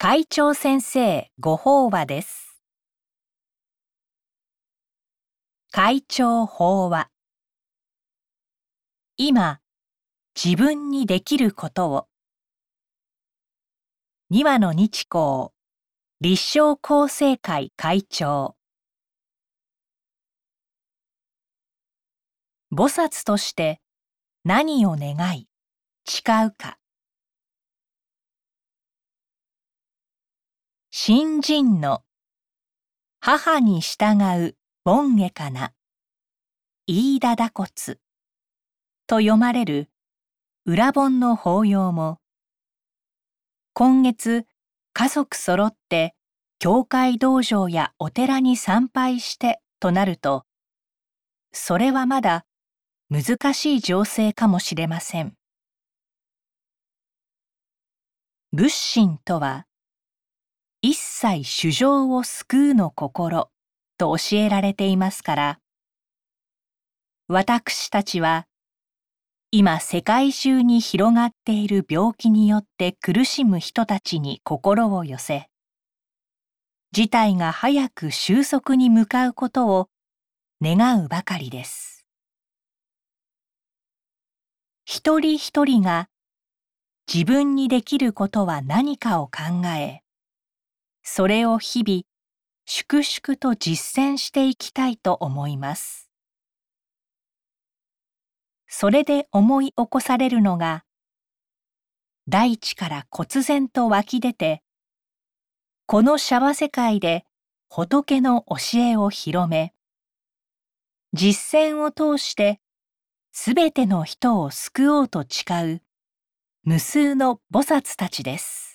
会長先生ご法話です。会長法話。今、自分にできることを。二羽の日光立正厚生会会長。菩薩として何を願い誓うか。新人の。母に従う盆下かな。飯田打骨と読まれる。裏本の法要も。今月家族そろって教会道場やお寺に参拝してとなるとそれはまだ難しい情勢かもしれません。仏心とは一切衆生を救うの心と教えられていますから。私たちは今世界中に広がっている病気によって苦しむ人たちに心を寄せ事態が早く収束に向かうことを願うばかりです。一人一人が自分にできることは何かを考えそれを日々粛々と実践していきたいと思います。それで思い起こされるのが大地から忽然と湧き出てこのシャワ世界で仏の教えを広め実践を通してすべての人を救おうと誓う無数の菩薩たちです。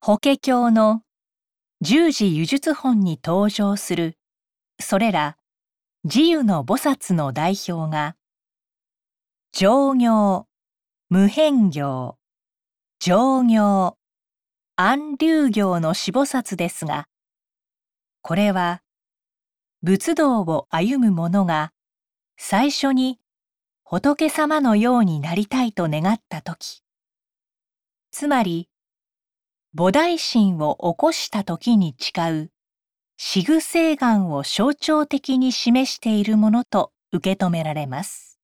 法華経の十字輸術本に登場する。それら自由の菩薩の代表が上行無変行上行安流行の四菩薩ですがこれは仏道を歩む者が最初に仏様のようになりたいと願った時。つまり菩提心を起こした時に誓う四具聖願を象徴的に示しているものと受け止められます。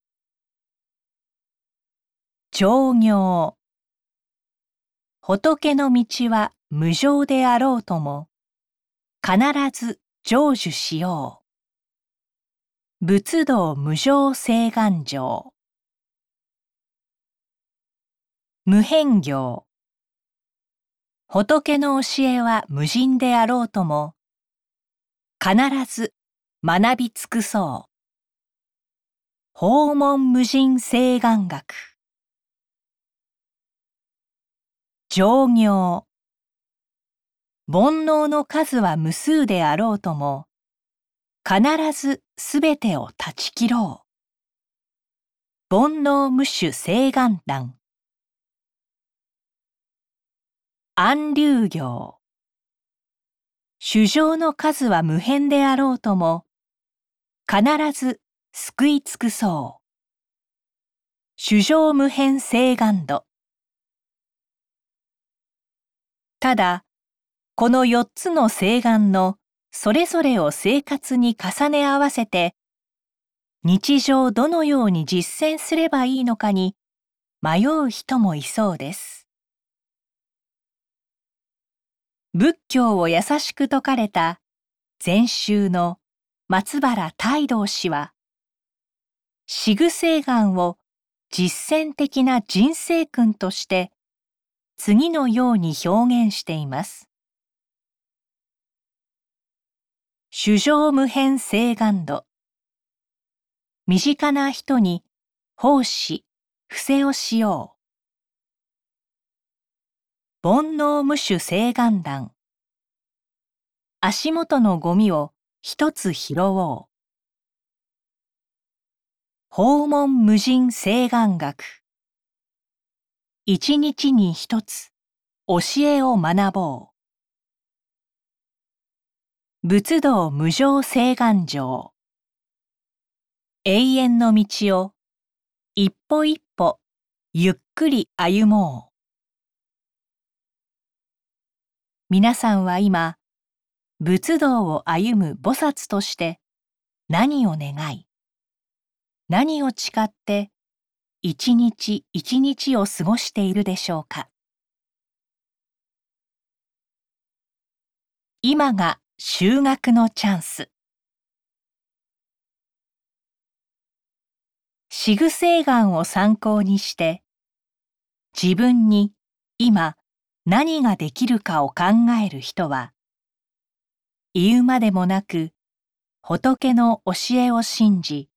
上行仏の道は無常であろうとも必ず成就しよう。仏道無常聖願上無変行仏の教えは無人であろうとも必ず学び尽くそう。訪問無人聖願学。上行。煩悩の数は無数であろうとも、必ずすべてを断ち切ろう。煩悩無種聖願談。安流行。衆生の数は無辺であろうとも必ず救い尽くそう。衆生無辺聖願度ただこの四つの聖願のそれぞれを生活に重ね合わせて日常どのように実践すればいいのかに迷う人もいそうです。仏教を優しく説かれた禅宗の松原太道氏は四具聖願を実践的な人生訓として次のように表現しています。衆生無変聖願度身近な人に奉仕、伏せをしよう。煩悩無種聖願談足元のゴミを一つ拾おう。訪問無人聖願学。一日に一つ教えを学ぼう。仏道無常聖願上永遠の道を一歩一歩ゆっくり歩もう。皆さんは今仏道を歩む菩薩として何を願い何を誓って一日一日を過ごしているでしょうか。今が修学のチャンス。シグセイガンを参考にして自分に今何ができるかを考える人は言うまでもなく仏の教えを信じ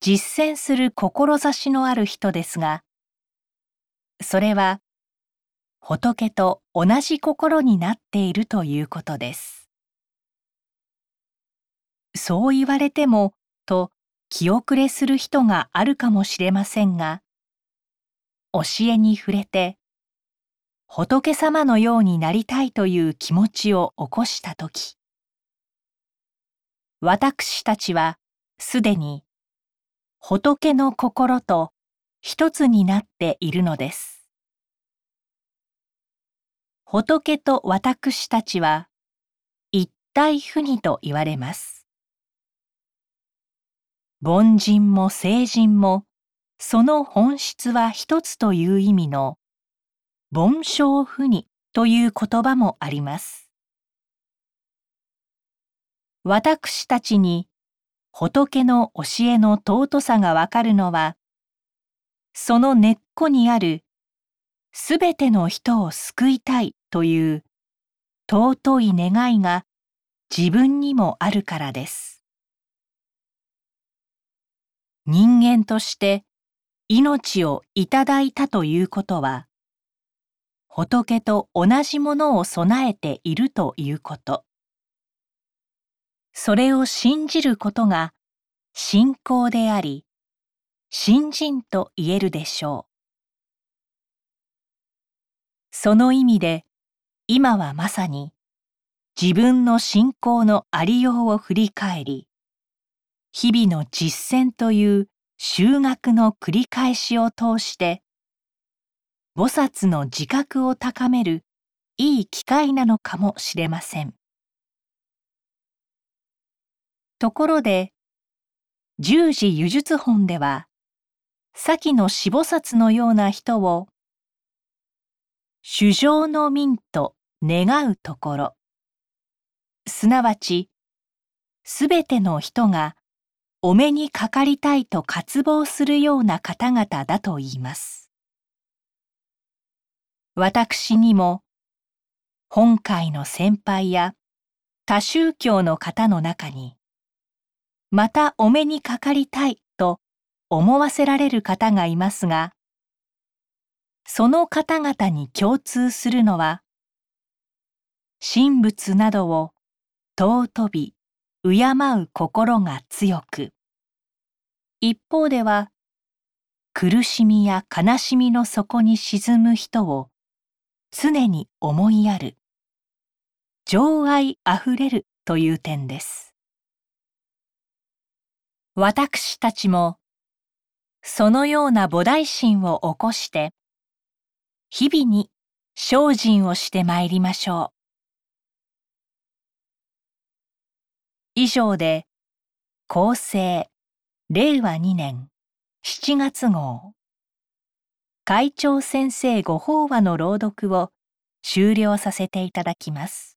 実践する志のある人ですがそれは仏と同じ心になっているということです。そう言われてもと気遅れする人があるかもしれませんが教えに触れて仏様のようになりたいという気持ちを起こしたとき、私たちはすでに仏の心と一つになっているのです。仏と私たちは一体不二と言われます。凡人も聖人もその本質は一つという意味の凡性不二という言葉もあります。私たちに仏の教えの尊さがわかるのは、その根っこにあるすべての人を救いたいという尊い願いが自分にもあるからです。人間として命をいただいたということは、仏と同じものを備えているということ。それを信じることが信仰であり、信心と言えるでしょう。その意味で、今はまさに自分の信仰のありようを振り返り、日々の実践という修学の繰り返しを通して、菩薩の自覚を高めるいい機会なのかもしれません。ところで、十字輸術本では、先の死菩薩のような人を、主情の民と願うところ、すなわち、すべての人がお目にかかりたいと渇望するような方々だと言います。私にも本会の先輩や他宗教の方の中にまたお目にかかりたいと思わせられる方がいますがその方々に共通するのは神仏などを尊び敬う心が強く一方では苦しみや悲しみの底に沈む人を常に思いやる。情愛あふれるという点です。私たちもそのような菩提心を起こして日々に精進をしてまいりましょう。以上で厚生令和2年7月号。会長先生ご法話の朗読を終了させていただきます。